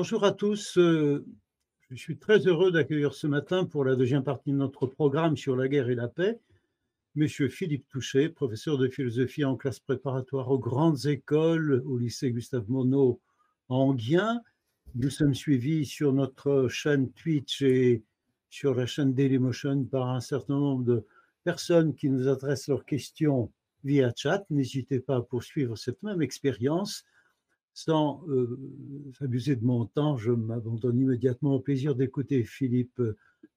Bonjour à tous. Euh, je suis très heureux d'accueillir ce matin pour la deuxième partie de notre programme sur la guerre et la paix, Monsieur Philippe Touché, professeur de philosophie en classe préparatoire aux grandes écoles au lycée Gustave Monod en Enghien. Nous sommes suivis sur notre chaîne Twitch et sur la chaîne Dailymotion par un certain nombre de personnes qui nous adressent leurs questions via chat. N'hésitez pas à poursuivre cette même expérience. Sans euh, abuser de mon temps, je m'abandonne immédiatement au plaisir d'écouter Philippe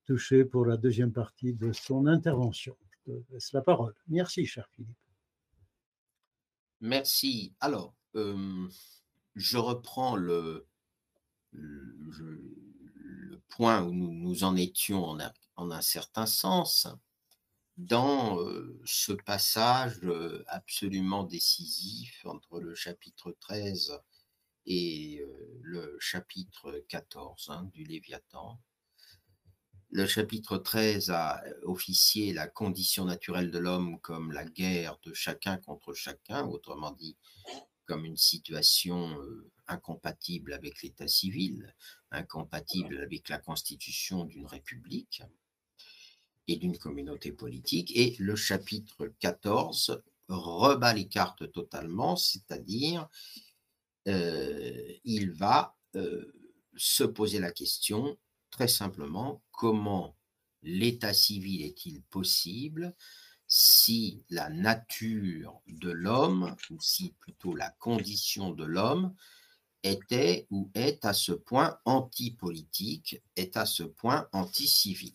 Touché pour la deuxième partie de son intervention. Je te laisse la parole. Merci, cher Philippe. Merci. Alors, euh, je reprends le, point où nous, en étions en un certain sens dans ce passage absolument décisif entre le chapitre 13 et le chapitre 14 hein, du Léviathan. Le chapitre 13 a officié la condition naturelle de l'homme comme la guerre de chacun contre chacun, autrement dit, comme une situation incompatible avec l'état civil, incompatible avec la constitution d'une république et d'une communauté politique. Et le chapitre 14 rebat les cartes totalement, c'est-à-dire il va euh, se poser la question très simplement comment l'état civil est-il possible si la nature de l'homme, ou si plutôt la condition de l'homme, était ou est à ce point anti-politique, est à ce point anti-civil?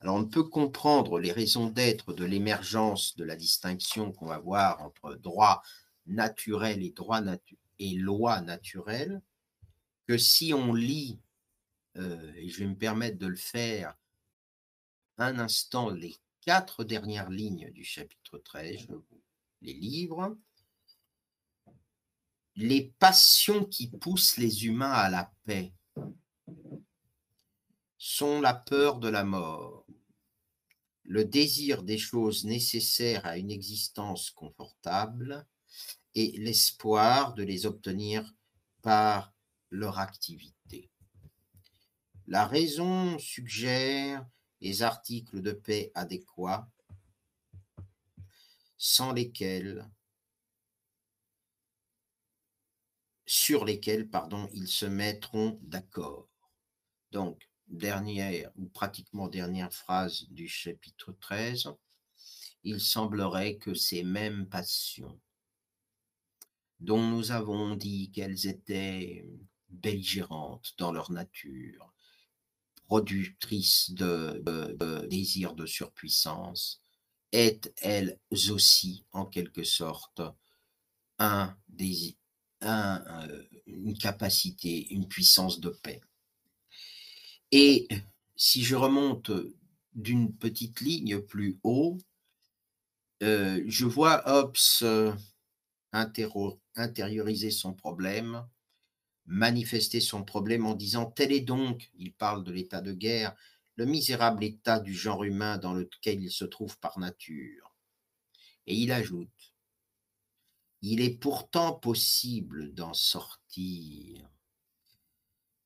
Alors on ne peut comprendre les raisons d'être de l'émergence de la distinction qu'on va voir entre droit naturel et droit et loi naturelle que si on lit, euh, et je vais me permettre de le faire un instant, les quatre dernières lignes du chapitre 13, je vous les livre. Les passions qui poussent les humains à la paix sont la peur de la mort, le désir des choses nécessaires à une existence confortable et l'espoir de les obtenir par leur activité. La raison suggère les articles de paix adéquats sans lesquels sur lesquels pardon, ils se mettront d'accord. Donc, dernière ou pratiquement dernière phrase du chapitre 13, il semblerait que ces mêmes passions, dont nous avons dit qu'elles étaient belligérantes dans leur nature, productrices de, désirs de surpuissance, est elles aussi, en quelque sorte, un désir, euh, une capacité, une puissance de paix. Et si je remonte d'une petite ligne plus haut, euh, je vois Hobbes euh, intérioriser son problème, manifester son problème en disant Tel est donc, il parle de l'état de guerre, le misérable état du genre humain dans lequel il se trouve par nature. Et il ajoute Il est pourtant possible d'en sortir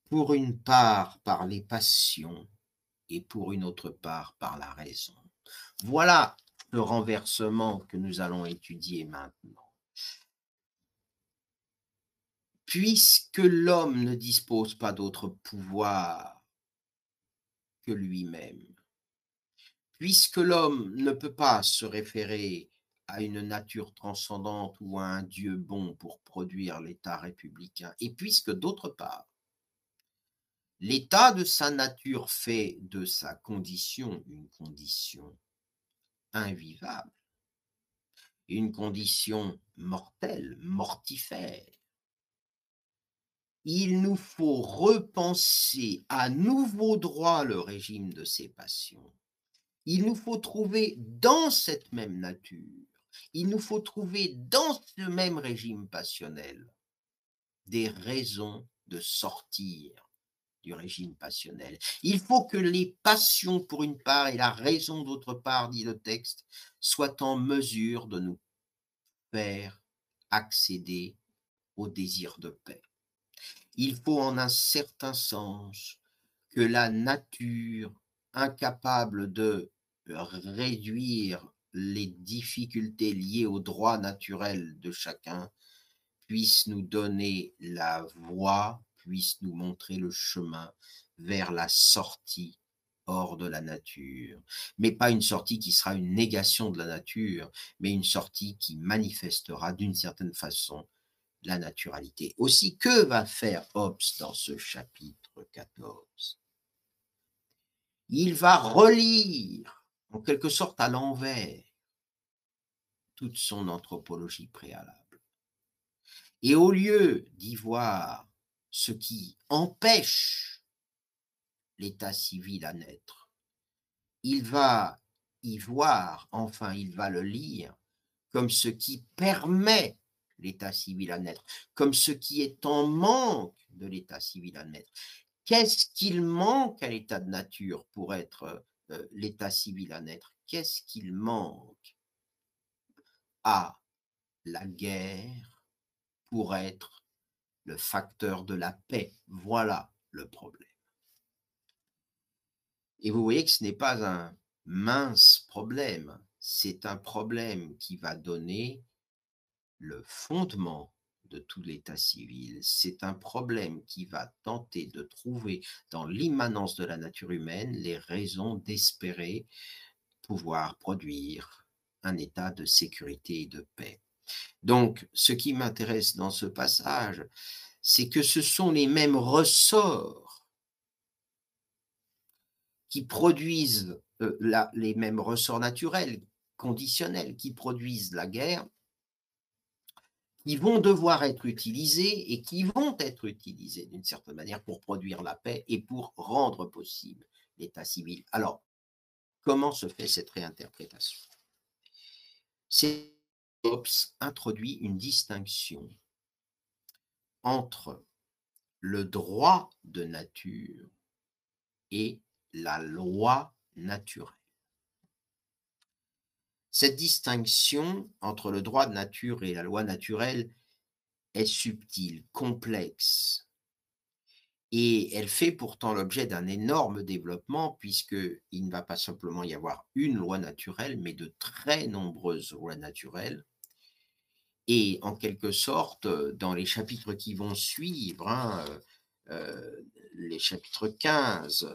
pour une part par les passions et pour une autre part par la raison. Voilà le renversement que nous allons étudier maintenant. Puisque l'homme ne dispose pas d'autre pouvoir que lui-même, puisque l'homme ne peut pas se référer à une nature transcendante ou à un Dieu bon pour produire l'État républicain, et puisque d'autre part, L'état de sa nature fait de sa condition une condition invivable, une condition mortelle, mortifère. Il nous faut repenser à nouveau droit le régime de ces passions. Il nous faut trouver dans cette même nature, il nous faut trouver dans ce même régime passionnel des raisons de sortir du régime passionnel. Il faut que les passions pour une part et la raison d'autre part, dit le texte, soient en mesure de nous faire accéder au désir de paix. Il faut en un certain sens que la nature, incapable de réduire les difficultés liées au droit naturel de chacun, puisse nous donner la voie, puisse nous montrer le chemin vers la sortie hors de la nature, mais pas une sortie qui sera une négation de la nature, mais une sortie qui manifestera d'une certaine façon la naturalité. Aussi, que va faire Hobbes dans ce chapitre 14 Il va relire, en quelque sorte à l'envers, toute son anthropologie préalable. Et au lieu d'y voir ce qui empêche l'état civil à naître, il va y voir, enfin il va le lire, comme ce qui permet l'état civil à naître, comme ce qui est en manque de l'état civil à naître. Qu'est-ce qu'il manque à l'état de nature pour être euh, l'état civil à naître? Qu'est-ce qu'il manque à la guerre pour être le facteur de la paix? Voilà le problème. Et vous voyez que ce n'est pas un mince problème, c'est un problème qui va donner le fondement de tout l'état civil. C'est un problème qui va tenter de trouver dans l'immanence de la nature humaine les raisons d'espérer pouvoir produire un état de sécurité et de paix. Donc, ce qui m'intéresse dans ce passage, c'est que ce sont les mêmes ressorts qui produisent euh, les mêmes ressorts naturels, conditionnels, qui produisent la guerre, qui vont devoir être utilisés et qui vont être utilisés d'une certaine manière pour produire la paix et pour rendre possible l'état civil. Alors, comment se fait cette réinterprétation? Hobbes introduit une distinction entre le droit de nature et la loi naturelle. Cette distinction entre le droit de nature et la loi naturelle est subtile, complexe, et elle fait pourtant l'objet d'un énorme développement puisqu'il ne va pas simplement y avoir une loi naturelle, mais de très nombreuses lois naturelles. Et en quelque sorte, dans les chapitres qui vont suivre, hein, euh, les chapitres 15,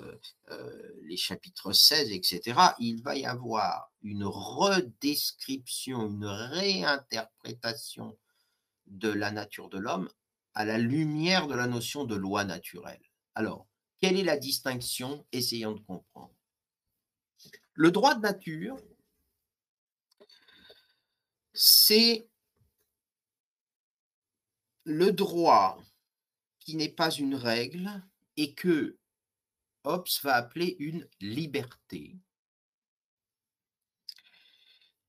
euh, les chapitres 16, etc., il va y avoir une redescription, une réinterprétation de la nature de l'homme à la lumière de la notion de loi naturelle. Alors, quelle est la distinction? Essayons de comprendre. Le droit de nature, c'est le droit qui n'est pas une règle et que Hobbes va appeler une liberté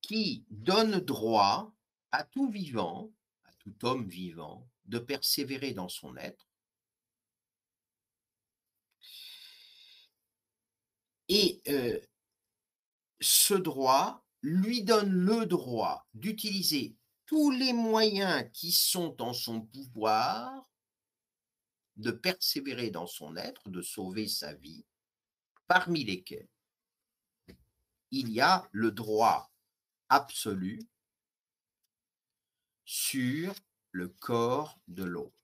qui donne droit à tout vivant, à tout homme vivant, de persévérer dans son être. Et euh, ce droit lui donne le droit d'utiliser tous les moyens qui sont en son pouvoir de persévérer dans son être, de sauver sa vie, parmi lesquels il y a le droit absolu sur le corps de l'autre.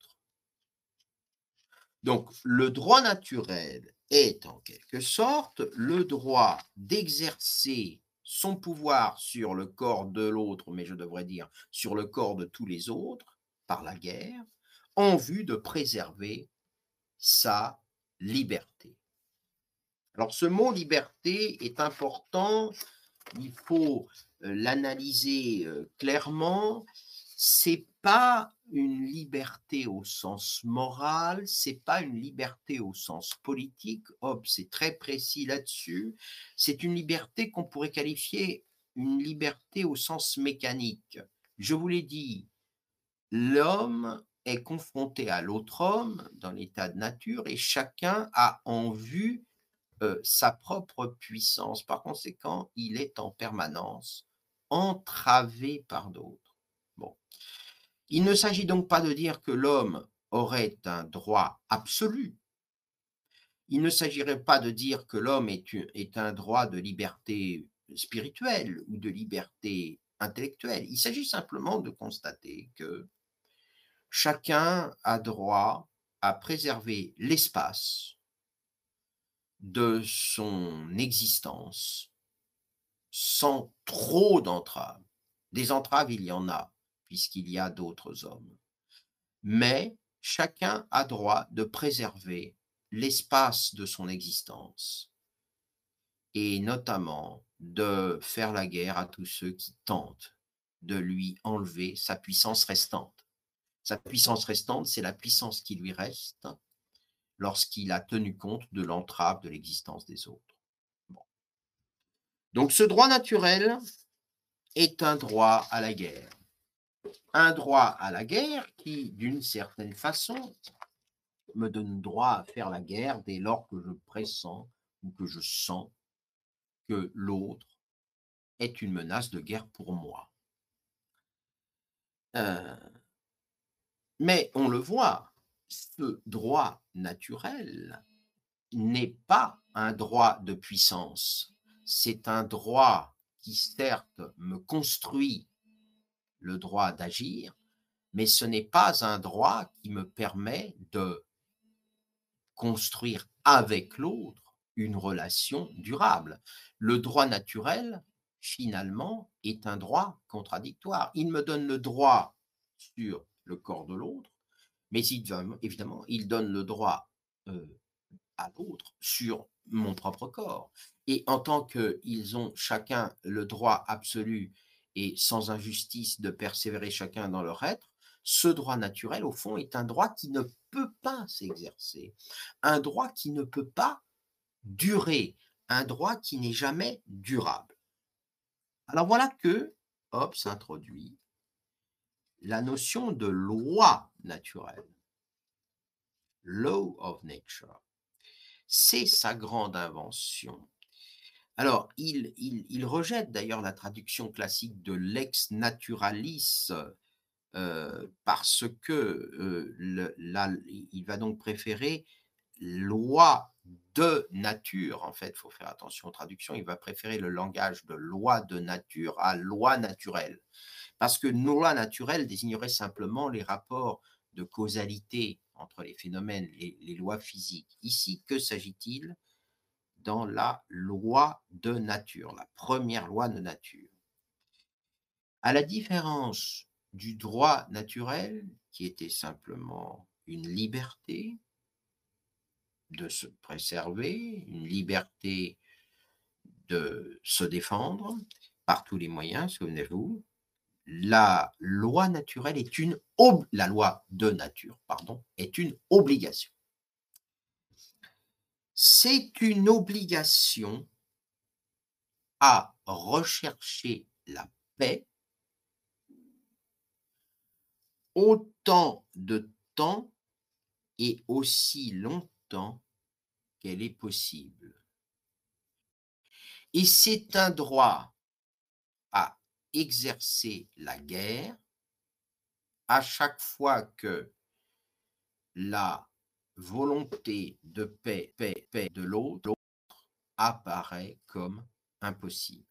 Donc, le droit naturel est en quelque sorte le droit d'exercer son pouvoir sur le corps de l'autre, mais je devrais dire sur le corps de tous les autres, par la guerre, en vue de préserver sa liberté. Alors ce mot liberté est important, il faut euh, l'analyser euh, clairement. C'est pas une liberté au sens moral, c'est pas une liberté au sens politique. Hop, c'est très précis là-dessus. C'est une liberté qu'on pourrait qualifier une liberté au sens mécanique. Je vous l'ai dit, l'homme est confronté à l'autre homme dans l'état de nature et chacun a en vue euh, sa propre puissance. Par conséquent, il est en permanence entravé par d'autres. Bon. Il ne s'agit donc pas de dire que l'homme aurait un droit absolu, il ne s'agirait pas de dire que l'homme est, un droit de liberté spirituelle ou de liberté intellectuelle. Il s'agit simplement de constater que chacun a droit à préserver l'espace de son existence sans trop d'entraves. Des entraves, il y en a, puisqu'il y a d'autres hommes. Mais chacun a droit de préserver l'espace de son existence et notamment de faire la guerre à tous ceux qui tentent de lui enlever sa puissance restante. Sa puissance restante, c'est la puissance qui lui reste lorsqu'il a tenu compte de l'entrave de l'existence des autres. Donc ce droit naturel est un droit à la guerre. Un droit à la guerre qui, d'une certaine façon, me donne droit à faire la guerre dès lors que je pressens ou que je sens que l'autre est une menace de guerre pour moi. Euh, mais on le voit, ce droit naturel n'est pas un droit de puissance, c'est un droit qui certes me construit le droit d'agir, mais ce n'est pas un droit qui me permet de construire avec l'autre une relation durable. Le droit naturel, finalement, est un droit contradictoire. Il me donne le droit sur le corps de l'autre, mais évidemment, il donne le droit à l'autre sur mon propre corps. Et en tant qu'ils ont chacun le droit absolu et sans injustice de persévérer chacun dans leur être, ce droit naturel, au fond, est un droit qui ne peut pas s'exercer, un droit qui ne peut pas durer, un droit qui n'est jamais durable. Alors voilà que Hobbes introduit la notion de loi naturelle, law of nature. C'est sa grande invention. Alors, il, rejette d'ailleurs la traduction classique de lex naturalis euh, parce que euh, il va donc préférer loi de nature. En fait, il faut faire attention aux traductions. Il va préférer le langage de loi de nature à loi naturelle. Parce que loi naturelle désignerait simplement les rapports de causalité entre les phénomènes, les, les lois physiques. Ici, que s'agit-il dans la loi de nature, la première loi de nature? À la différence du droit naturel, qui était simplement une liberté de se préserver, une liberté de se défendre par tous les moyens, souvenez-vous, la loi naturelle est une la loi de nature, pardon, est une obligation. C'est une obligation à rechercher la paix autant de temps et aussi longtemps qu'elle est possible. Et c'est un droit exercer la guerre à chaque fois que la volonté de paix, paix, paix de l'autre apparaît comme impossible.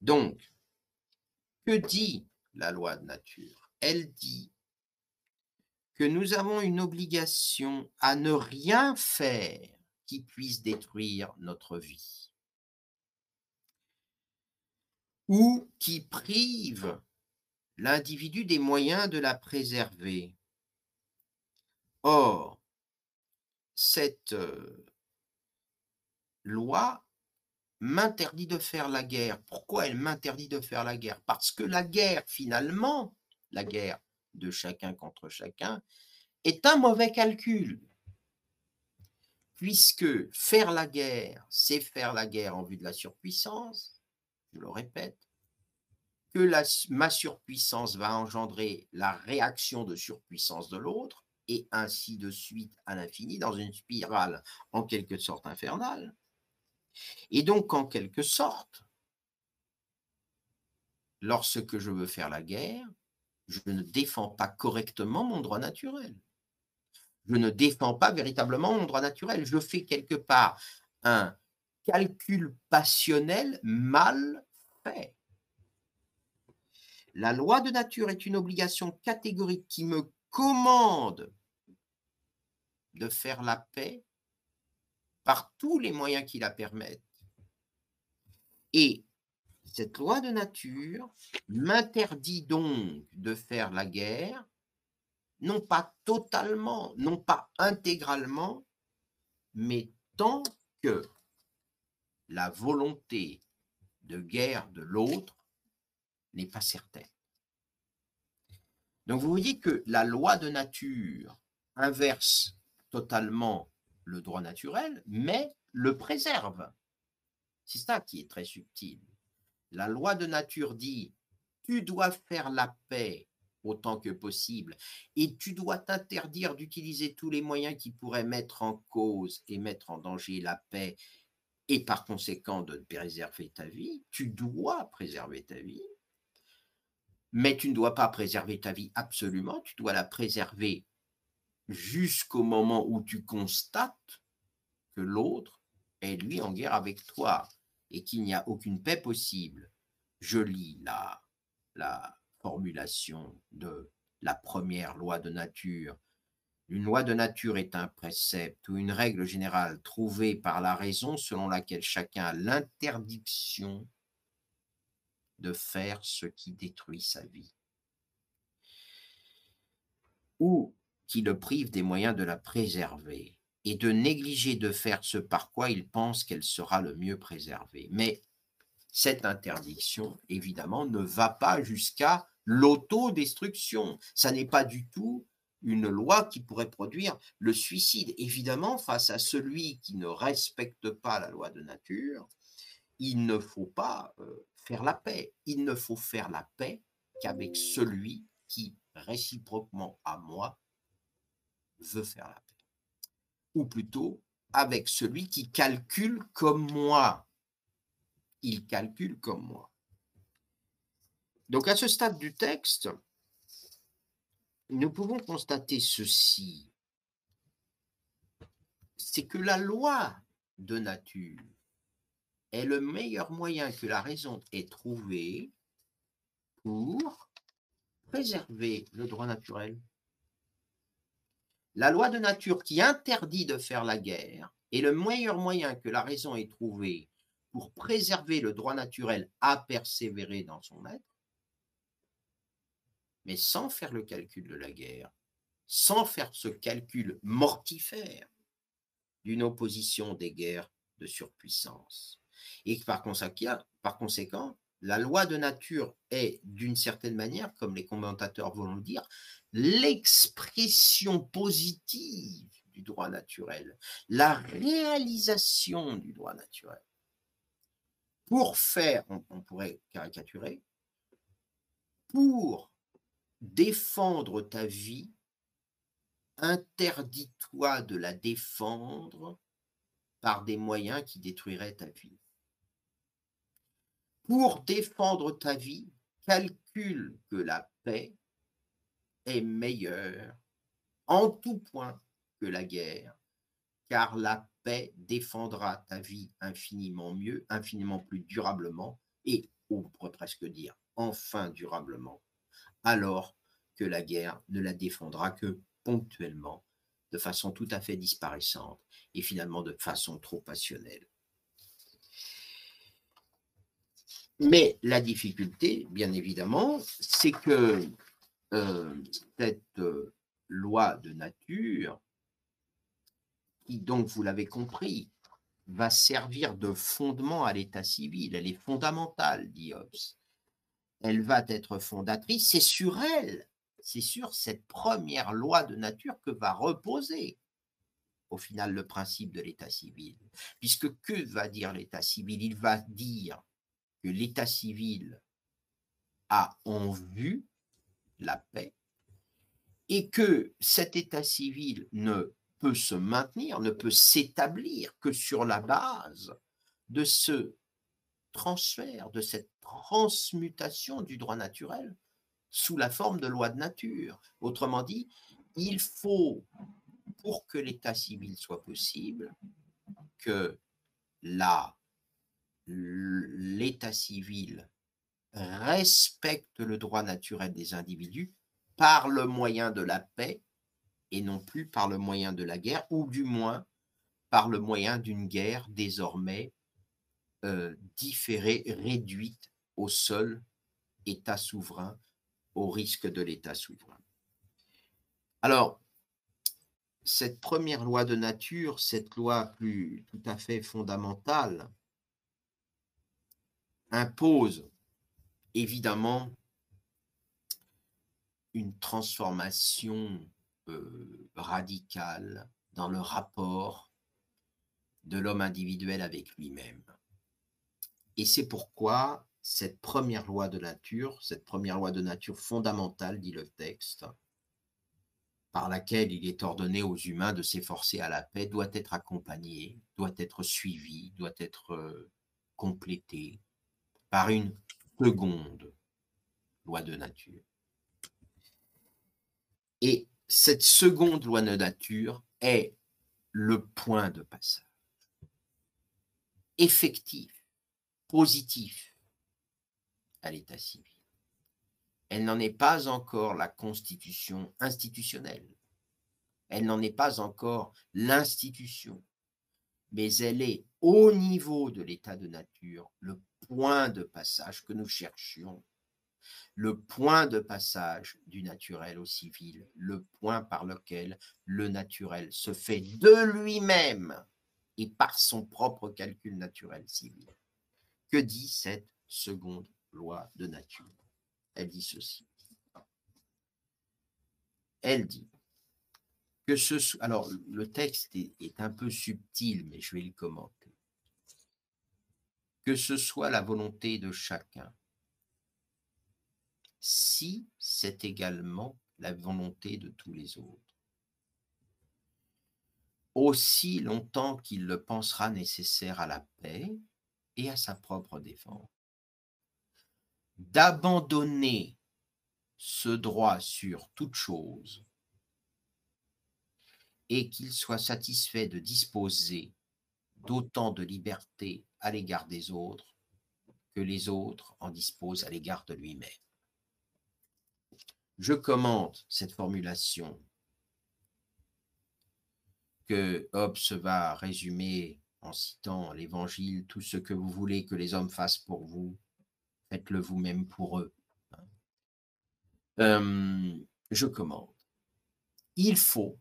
Donc, que dit la loi de nature? Elle dit que nous avons une obligation à ne rien faire qui puisse détruire notre vie ou qui prive l'individu des moyens de la préserver. Or, cette euh, loi m'interdit de faire la guerre. Pourquoi elle m'interdit de faire la guerre? Parce que la guerre, finalement, la guerre de chacun contre chacun, est un mauvais calcul. Puisque faire la guerre, c'est faire la guerre en vue de la surpuissance, je le répète, que ma surpuissance va engendrer la réaction de surpuissance de l'autre, et ainsi de suite à l'infini, dans une spirale en quelque sorte infernale. Et donc, en quelque sorte, lorsque je veux faire la guerre, je ne défends pas correctement mon droit naturel. Je ne défends pas véritablement mon droit naturel. Je fais quelque part un calcul passionnel mal fait. La loi de nature est une obligation catégorique qui me commande de faire la paix par tous les moyens qui la permettent. Et cette loi de nature m'interdit donc de faire la guerre, non pas totalement, non pas intégralement, mais tant que la volonté de guerre de l'autre n'est pas certaine. Donc vous voyez que la loi de nature inverse totalement le droit naturel, mais le préserve. C'est ça qui est très subtil. La loi de nature dit, tu dois faire la paix autant que possible, et tu dois t'interdire d'utiliser tous les moyens qui pourraient mettre en cause et mettre en danger la paix, et par conséquent de préserver ta vie, tu dois préserver ta vie, mais tu ne dois pas préserver ta vie absolument, tu dois la préserver jusqu'au moment où tu constates que l'autre est lui en guerre avec toi et qu'il n'y a aucune paix possible. Je lis la, la formulation de la première loi de nature. Une loi de nature est un précepte ou une règle générale trouvée par la raison selon laquelle chacun a l'interdiction de faire ce qui détruit sa vie ou qui le prive des moyens de la préserver et de négliger de faire ce par quoi il pense qu'elle sera le mieux préservée. Mais cette interdiction, évidemment, ne va pas jusqu'à l'autodestruction. Ça n'est pas du tout une loi qui pourrait produire le suicide. Évidemment, face à celui qui ne respecte pas la loi de nature, il ne faut pas euh, faire la paix. Il ne faut faire la paix qu'avec celui qui, réciproquement à moi, veut faire la paix ou plutôt avec celui qui calcule comme moi. Il calcule comme moi. Donc à ce stade du texte, nous pouvons constater ceci. C'est que la loi de nature est le meilleur moyen que la raison ait trouvé pour préserver le droit naturel. La loi de nature qui interdit de faire la guerre est le meilleur moyen que la raison ait trouvé pour préserver le droit naturel à persévérer dans son être, mais sans faire le calcul de la guerre, sans faire ce calcul mortifère d'une opposition des guerres de surpuissance. Et par conséquent, par conséquent, la loi de nature est, d'une certaine manière, comme les commentateurs vont le dire, l'expression positive du droit naturel, la réalisation du droit naturel. Pour faire, on, pourrait caricaturer, pour défendre ta vie, interdis-toi de la défendre par des moyens qui détruiraient ta vie. Pour défendre ta vie, calcule que la paix est meilleure en tout point que la guerre, car la paix défendra ta vie infiniment mieux, infiniment plus durablement, et on pourrait presque dire enfin durablement, alors que la guerre ne la défendra que ponctuellement, de façon tout à fait disparaissante et finalement de façon trop passionnelle. Mais la difficulté, bien évidemment, c'est que euh, cette euh, loi de nature, qui donc, vous l'avez compris, va servir de fondement à l'état civil. Elle est fondamentale, dit Hobbes. Elle va être fondatrice. C'est sur elle, c'est sur cette première loi de nature que va reposer au final le principe de l'état civil. Puisque que va dire l'état civil? Il va dire que l'état civil a en vue la paix, et que cet état civil ne peut se maintenir, ne peut s'établir que sur la base de ce transfert, de cette transmutation du droit naturel sous la forme de loi de nature. Autrement dit, il faut, pour que l'état civil soit possible, que l'état civil respecte le droit naturel des individus par le moyen de la paix et non plus par le moyen de la guerre, ou du moins par le moyen d'une guerre désormais euh, différée, réduite au seul État souverain, au risque de l'État souverain. Alors, cette première loi de nature, cette loi plus tout à fait fondamentale, impose évidemment une transformation euh, radicale dans le rapport de l'homme individuel avec lui-même. Et c'est pourquoi cette première loi de nature, cette première loi de nature fondamentale, dit le texte, par laquelle il est ordonné aux humains de s'efforcer à la paix, doit être accompagnée, doit être suivie, doit être euh, complétée par une seconde loi de nature. Et cette seconde loi de nature est le point de passage effectif, positif à l'état civil. Elle n'en est pas encore la constitution institutionnelle. Elle n'en est pas encore l'institution. Mais elle est au niveau de l'état de nature le point de passage que nous cherchions, le point de passage du naturel au civil, le point par lequel le naturel se fait de lui-même et par son propre calcul naturel civil. Que dit cette seconde loi de nature Elle dit ceci. Elle dit que ce alors le texte est un peu subtil, mais je vais le commenter que ce soit la volonté de chacun, si c'est également la volonté de tous les autres. Aussi longtemps qu'il le pensera nécessaire à la paix et à sa propre défense. D'abandonner ce droit sur toute chose et qu'il soit satisfait de disposer d'autant de liberté à l'égard des autres que les autres en disposent à l'égard de lui-même. Je commente cette formulation que Hobbes va résumer en citant l'Évangile, tout ce que vous voulez que les hommes fassent pour vous, faites-le vous-même pour eux. Euh, je commente. Il faut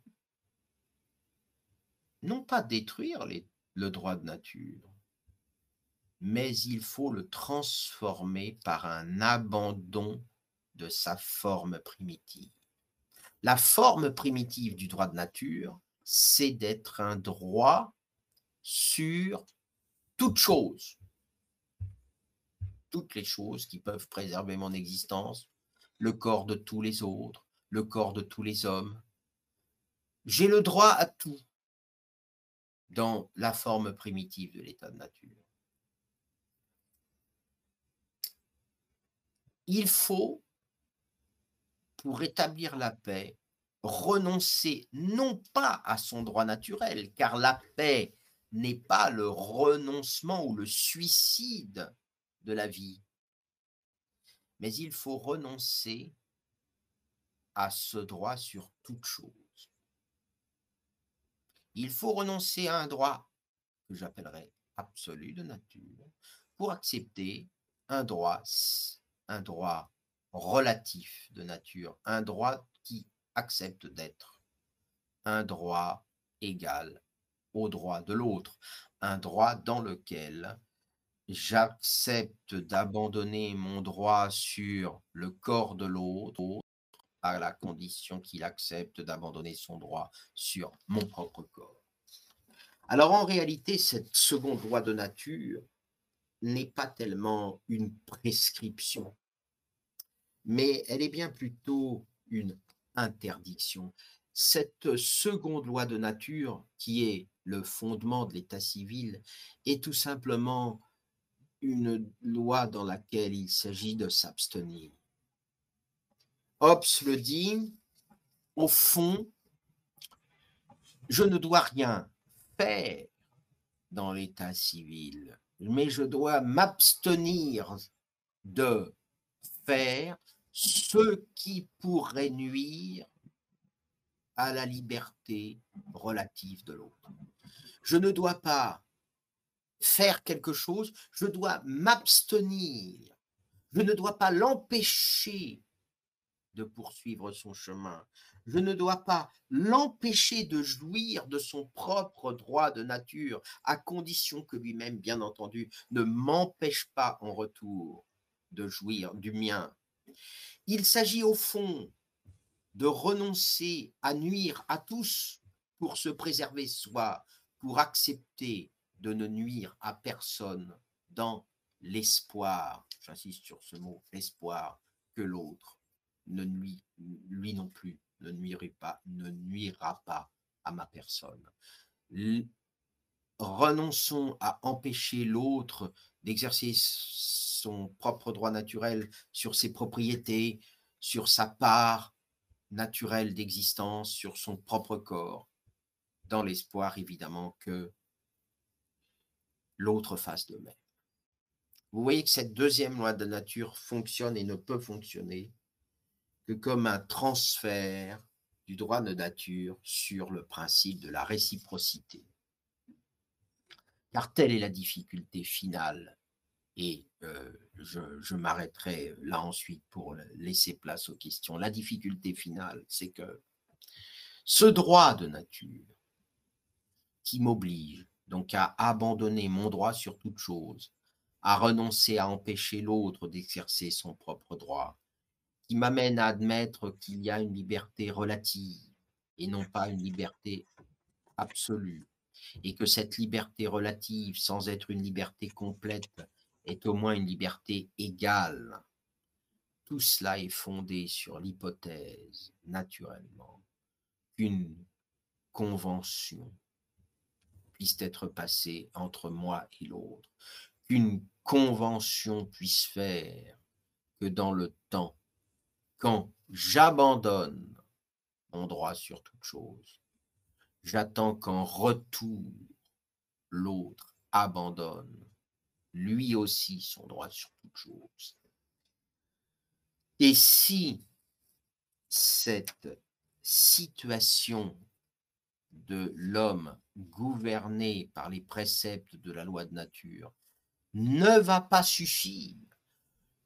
non pas détruire le droit de nature, mais il faut le transformer par un abandon de sa forme primitive. La forme primitive du droit de nature, c'est d'être un droit sur toute chose, toutes les choses qui peuvent préserver mon existence, le corps de tous les autres, le corps de tous les hommes. J'ai le droit à tout dans la forme primitive de l'état de nature. il faut, pour rétablir la paix, renoncer non pas à son droit naturel, car la paix n'est pas le renoncement ou le suicide de la vie, mais il faut renoncer à ce droit sur toute chose. Il faut renoncer à un droit que j'appellerais absolu de nature pour accepter un droit un droit relatif de nature, un droit qui accepte d'être, un droit égal au droit de l'autre, un droit dans lequel j'accepte d'abandonner mon droit sur le corps de l'autre à la condition qu'il accepte d'abandonner son droit sur mon propre corps. Alors en réalité, cette seconde loi de nature n'est pas tellement une prescription, mais elle est bien plutôt une interdiction. Cette seconde loi de nature, qui est le fondement de l'état civil, est tout simplement une loi dans laquelle il s'agit de s'abstenir. Hobbes le dit, au fond, je ne dois rien faire dans l'état civil, mais je dois m'abstenir de faire ce qui pourrait nuire à la liberté relative de l'autre. Je ne dois pas faire quelque chose, je dois m'abstenir. Je ne dois pas l'empêcher de poursuivre son chemin. Je ne dois pas l'empêcher de jouir de son propre droit de nature, à condition que lui-même, bien entendu, ne m'empêche pas en retour de jouir du mien. Il s'agit au fond de renoncer à nuire à tous pour se préserver soi, pour accepter de ne nuire à personne dans l'espoir, j'insiste sur ce mot, l'espoir que l'autre ne nuit, lui non plus, ne nuira pas, ne nuira pas à ma personne. Renonçons à empêcher l'autre d'exercer son propre droit naturel sur ses propriétés, sur sa part naturelle d'existence, sur son propre corps, dans l'espoir évidemment que l'autre fasse de même. Vous voyez que cette deuxième loi de nature fonctionne et ne peut fonctionner que comme un transfert du droit de nature sur le principe de la réciprocité. Car telle est la difficulté finale, et euh, je m'arrêterai là ensuite pour laisser place aux questions. La difficulté finale, c'est que ce droit de nature qui m'oblige donc à abandonner mon droit sur toute chose, à renoncer à empêcher l'autre d'exercer son propre droit, qui m'amène à admettre qu'il y a une liberté relative et non pas une liberté absolue, et que cette liberté relative, sans être une liberté complète, est au moins une liberté égale. Tout cela est fondé sur l'hypothèse, naturellement, qu'une convention être passée entre moi et l'autre, qu'une convention puisse faire que dans le temps, quand j'abandonne mon droit sur toute chose, j'attends qu'en retour, l'autre abandonne lui aussi son droit sur toute chose. Et si cette situation de l'homme gouverné par les préceptes de la loi de nature ne va pas suffire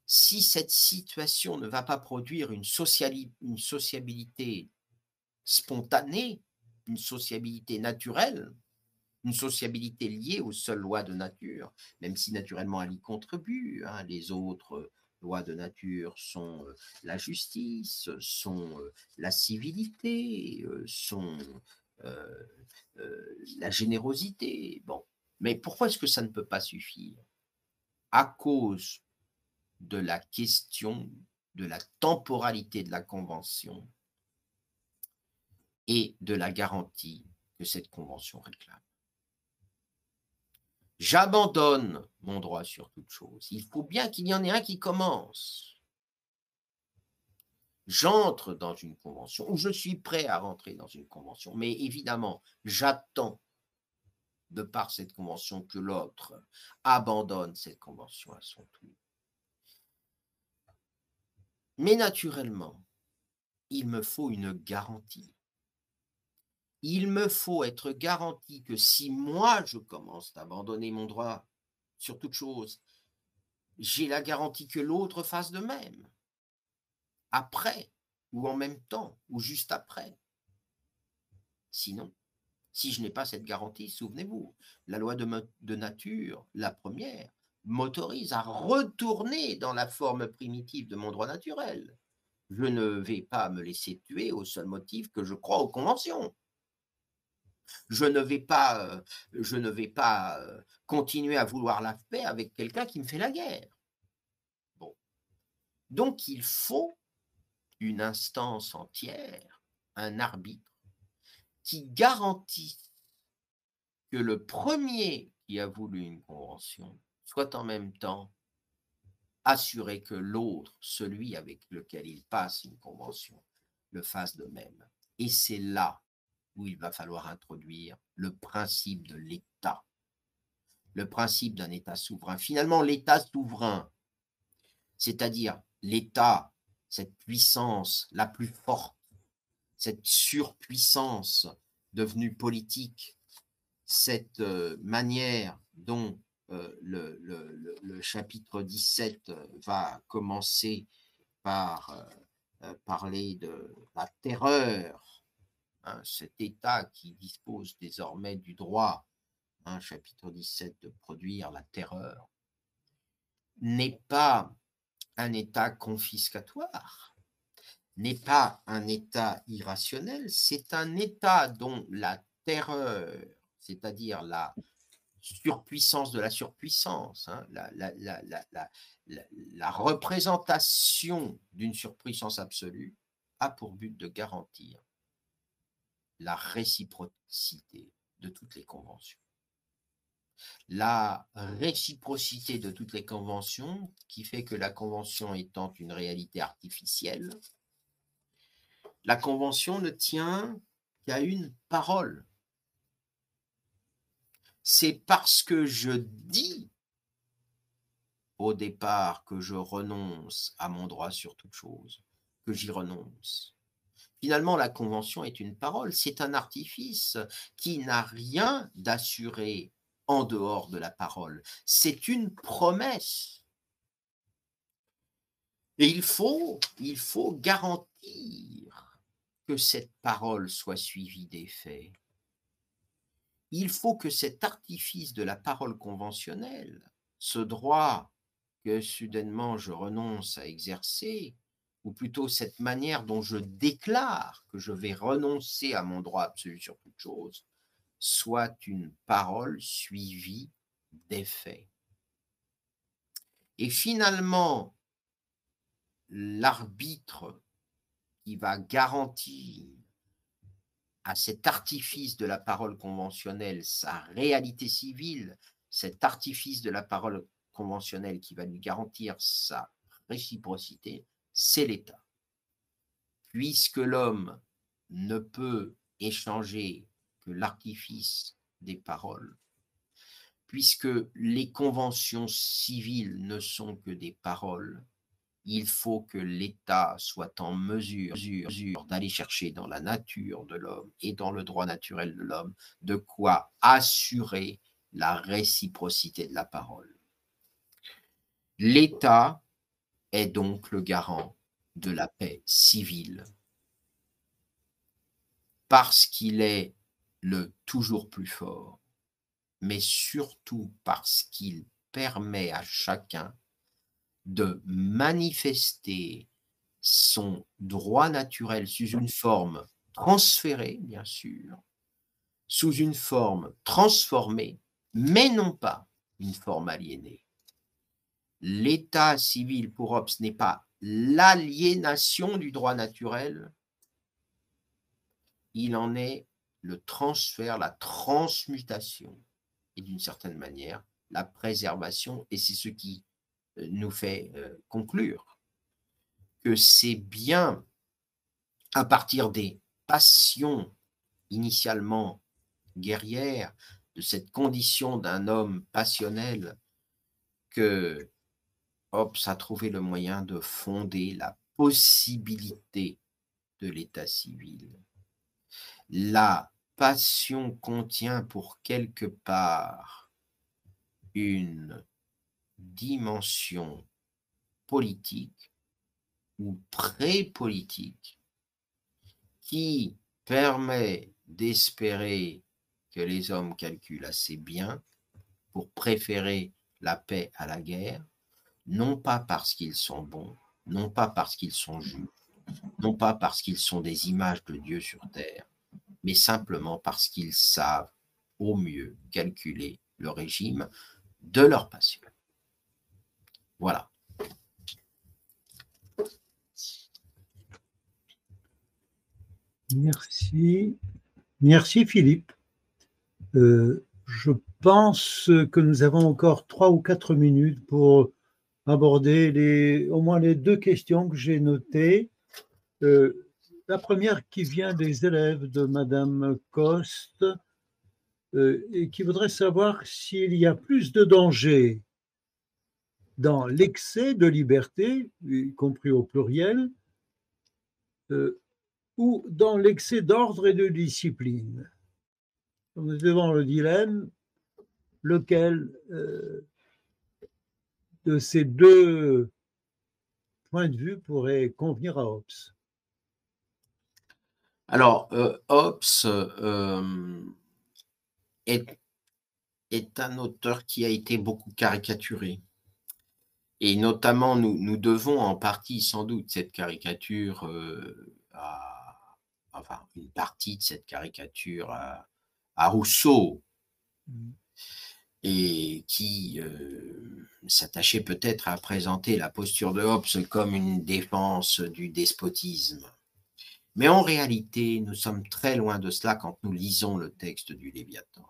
si cette situation ne va pas produire une, sociabilité spontanée, une sociabilité naturelle, une sociabilité liée aux seules lois de nature, même si naturellement elle y contribue. Hein, les autres lois de nature sont euh, la justice, sont euh, la civilité, euh, sont la générosité. Bon, mais pourquoi est-ce que ça ne peut pas suffire? À cause de la question de la temporalité de la convention et de la garantie que cette convention réclame. J'abandonne mon droit sur toute chose. Il faut bien qu'il y en ait un qui commence. J'entre dans une convention, ou je suis prêt à rentrer dans une convention, mais évidemment, j'attends de par cette convention que l'autre abandonne cette convention à son tour. Mais naturellement, il me faut une garantie. Il me faut être garanti que si moi je commence à abandonner mon droit sur toute chose, j'ai la garantie que l'autre fasse de même. Après, ou en même temps, ou juste après. Sinon, si je n'ai pas cette garantie, souvenez-vous, la loi de, nature, la première, m'autorise à retourner dans la forme primitive de mon droit naturel. Je ne vais pas me laisser tuer au seul motif que je crois aux conventions. Je ne vais pas, euh, je ne vais pas euh, continuer à vouloir la paix avec quelqu'un qui me fait la guerre. Bon. Donc il faut une instance entière, un arbitre, qui garantisse que le premier qui a voulu une convention soit en même temps assurer que l'autre, celui avec lequel il passe une convention, le fasse de même. Et c'est là où il va falloir introduire le principe de l'État, le principe d'un État souverain. Finalement, l'État souverain, c'est-à-dire l'État, cette puissance la plus forte, cette surpuissance devenue politique, cette euh, manière dont euh, le, chapitre 17 va commencer par euh, parler de la terreur, hein, cet État qui dispose désormais du droit, hein, chapitre 17, de produire la terreur, n'est pas un État confiscatoire, n'est pas un État irrationnel, c'est un État dont la terreur, c'est-à-dire la surpuissance de la surpuissance, hein, la, la, représentation d'une surpuissance absolue, a pour but de garantir la réciprocité de toutes les conventions la réciprocité de toutes les conventions, qui fait que la convention étant une réalité artificielle, la convention ne tient qu'à une parole. C'est parce que je dis au départ que je renonce à mon droit sur toute chose, que j'y renonce. Finalement, la convention est une parole, c'est un artifice qui n'a rien d'assuré en dehors de la parole. C'est une promesse. Et il faut, il faut garantir que cette parole soit suivie des faits. Il faut que cet artifice de la parole conventionnelle, ce droit que soudainement je renonce à exercer, ou plutôt cette manière dont je déclare que je vais renoncer à mon droit absolu sur toute chose, soit une parole suivie des faits. Et finalement, l'arbitre qui va garantir à cet artifice de la parole conventionnelle sa réalité civile, cet artifice de la parole conventionnelle qui va lui garantir sa réciprocité, c'est l'État. Puisque l'homme ne peut échanger l'artifice des paroles, puisque les conventions civiles ne sont que des paroles, il faut que l'État soit en mesure, d'aller chercher dans la nature de l'homme et dans le droit naturel de l'homme de quoi assurer la réciprocité de la parole. L'État est donc le garant de la paix civile parce qu'il est le toujours plus fort, mais surtout parce qu'il permet à chacun de manifester son droit naturel sous une forme transférée, bien sûr, sous une forme transformée, mais non pas une forme aliénée. L'état civil pour Hobbes n'est pas l'aliénation du droit naturel, il en est le transfert, la transmutation et d'une certaine manière la préservation. Et c'est ce qui euh, nous fait euh, conclure que c'est bien à partir des passions initialement guerrières, de cette condition d'un homme passionnel, que Hobbes a trouvé le moyen de fonder la possibilité de l'état civil. Passion contient pour quelque part une dimension politique ou pré-politique qui permet d'espérer que les hommes calculent assez bien pour préférer la paix à la guerre, non pas parce qu'ils sont bons, non pas parce qu'ils sont justes, non pas parce qu'ils sont des images de Dieu sur terre, mais simplement parce qu'ils savent au mieux calculer le régime de leur passion. Voilà. Merci. Merci Philippe. Euh, je pense que nous avons encore trois ou quatre minutes pour aborder les, au moins les deux questions que j'ai notées. Euh, la première qui vient des élèves de Madame Coste euh, et qui voudrait savoir s'il y a plus de danger dans l'excès de liberté, y compris au pluriel, euh, ou dans l'excès d'ordre et de discipline. On est devant le dilemme, lequel euh, de ces deux points de vue pourrait convenir à Hobbes Alors, euh, Hobbes euh, est, est, un auteur qui a été beaucoup caricaturé. Et notamment, nous, nous devons en partie, sans doute, cette caricature à, enfin, une partie de cette caricature à, à Rousseau. Mmh et qui euh, s'attachait peut-être à présenter la posture de Hobbes comme une défense du despotisme. Mais en réalité, nous sommes très loin de cela quand nous lisons le texte du Léviathan.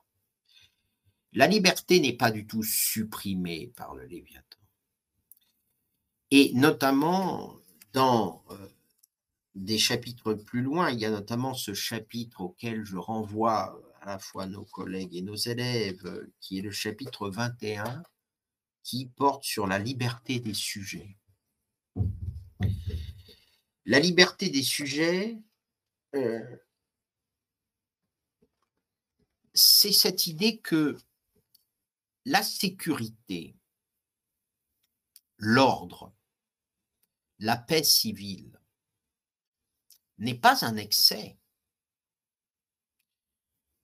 La liberté n'est pas du tout supprimée par le Léviathan. Et notamment dans euh, des chapitres plus loin, il y a notamment ce chapitre auquel je renvoie à la fois nos collègues et nos élèves, qui est le chapitre 21, qui porte sur la liberté des sujets. La liberté des sujets, euh, c'est cette idée que la sécurité, l'ordre, la paix civile n'est pas un excès,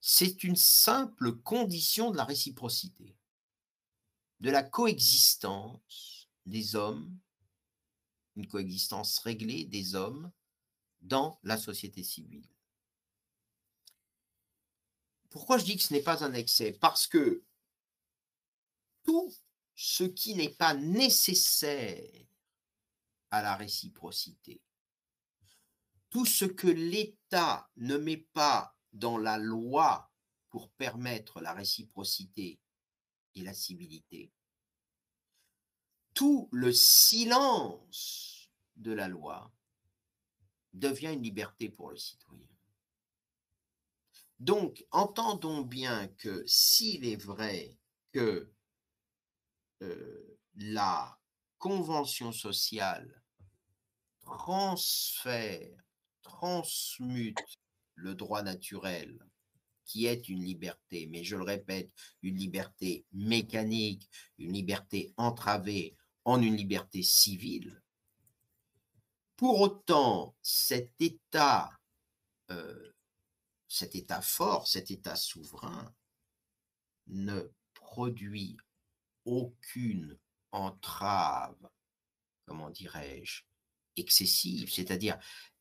c'est une simple condition de la réciprocité, de la coexistence des hommes, une coexistence réglée des hommes dans la société civile. Pourquoi je dis que ce n'est pas un excès? Parce que tout ce qui n'est pas nécessaire à la réciprocité, tout ce que l'État ne met pas dans la loi pour permettre la réciprocité et la civilité, tout le silence de la loi devient une liberté pour le citoyen. Donc, entendons bien que s'il est vrai que euh, la convention sociale transfère, transmute le droit naturel, qui est une liberté, mais je le répète, une liberté mécanique, une liberté entravée en une liberté civile, pour autant, cet État, euh, cet État fort, cet État souverain, ne produit aucune entrave, comment dirais-je, excessive, c'est-à-dire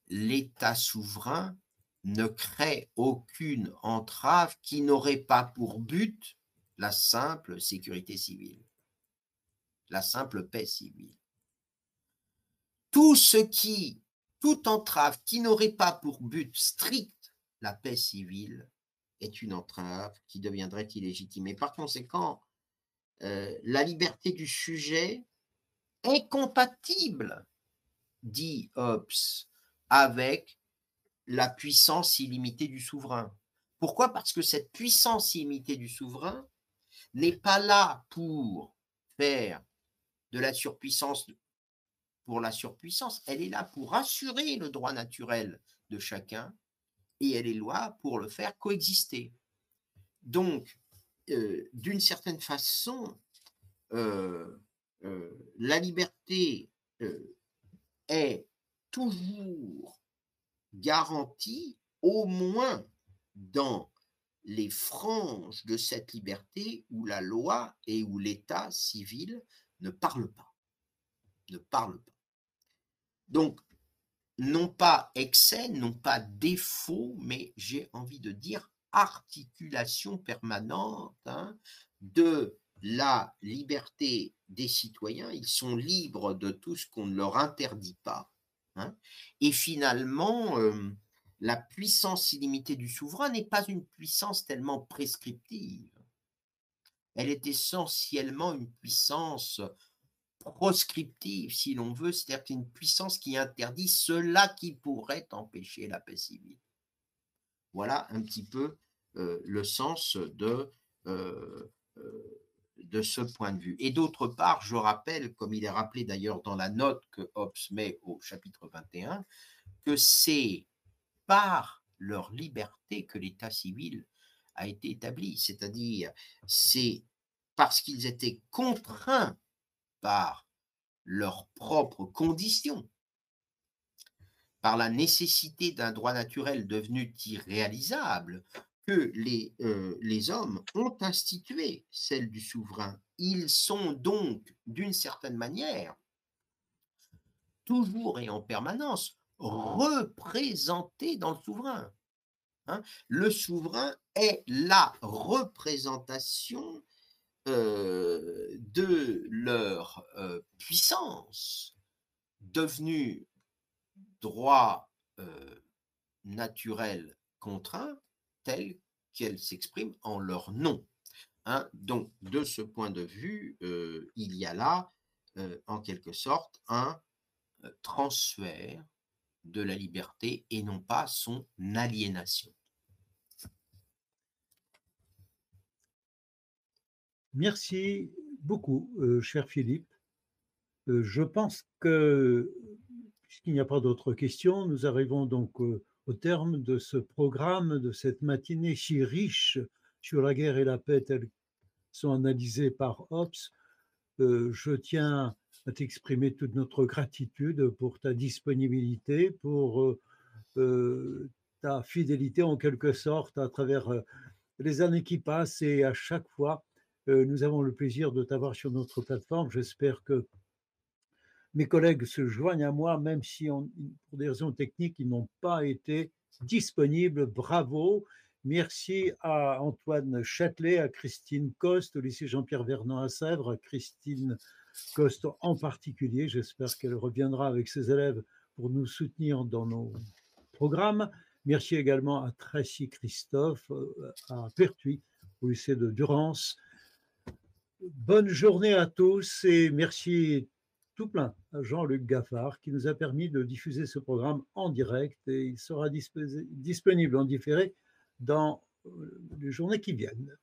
l'État souverain ne crée aucune entrave qui n'aurait pas pour but la simple sécurité civile, la simple paix civile. Tout ce qui, toute entrave qui n'aurait pas pour but strict la paix civile est une entrave qui deviendrait illégitime. Et par conséquent, euh, la liberté du sujet est compatible, dit Hobbes, avec la puissance illimitée du souverain. Pourquoi? Parce que cette puissance illimitée du souverain n'est pas là pour faire de la surpuissance pour la surpuissance, elle est là pour assurer le droit naturel de chacun et elle est là pour le faire coexister. Donc, euh, d'une certaine façon, euh, euh, la liberté est toujours garantie au moins dans les franges de cette liberté où la loi et où l'État civil ne parle pas. Ne parle pas. Donc, non pas excès, non pas défaut, mais j'ai envie de dire articulation permanente hein, de la liberté des citoyens. Ils sont libres de tout ce qu'on ne leur interdit pas. Hein. Et finalement, la puissance illimitée du souverain n'est pas une puissance tellement prescriptive. Elle est essentiellement une puissance proscriptive, si l'on veut, c'est-à-dire une puissance qui interdit cela qui pourrait empêcher la paix civile. Voilà un petit peu euh, le sens de, euh, euh, de ce point de vue. Et d'autre part, je rappelle, comme il est rappelé d'ailleurs dans la note que Hobbes met au chapitre 21, que c'est par leur liberté que l'état civil a été établi, c'est-à-dire c'est parce qu'ils étaient contraints par leurs propres conditions, par la nécessité d'un droit naturel devenu irréalisable, que les, euh, les hommes ont institué celle du souverain. Ils sont donc, d'une certaine manière, toujours et en permanence, représentés dans le souverain. Hein. le souverain est la représentation euh, de leur euh, puissance devenue droit naturel contraint telle qu'elle s'exprime en leur nom. Hein. Donc, de ce point de vue, euh, il y a là, euh, en quelque sorte, un euh, transfert de la liberté et non pas son aliénation. Merci beaucoup, cher Philippe. je pense que, puisqu'il n'y a pas d'autres questions, nous arrivons donc au terme de ce programme, de cette matinée si riche sur la guerre et la paix telles sont analysées par Hobbes, euh, je tiens à t'exprimer toute notre gratitude pour ta disponibilité, pour euh, euh, ta fidélité en quelque sorte à travers les années qui passent et à chaque fois, nous avons le plaisir de t'avoir sur notre plateforme. J'espère que mes collègues se joignent à moi, même si pour des raisons techniques, ils n'ont pas été disponibles. Bravo. Merci à Antoine Châtelet, à Christine Coste, au lycée Jean-Pierre Vernant à Sèvres, à Christine Coste en particulier. J'espère qu'elle reviendra avec ses élèves pour nous soutenir dans nos programmes. Merci également à Tracy Christophe, euh, à Pertuis, au lycée de Durance. Bonne journée à tous et merci tout plein à Jean-Luc Gaffard qui nous a permis de diffuser ce programme en direct et il sera disponible en différé dans euh, les journées qui viennent.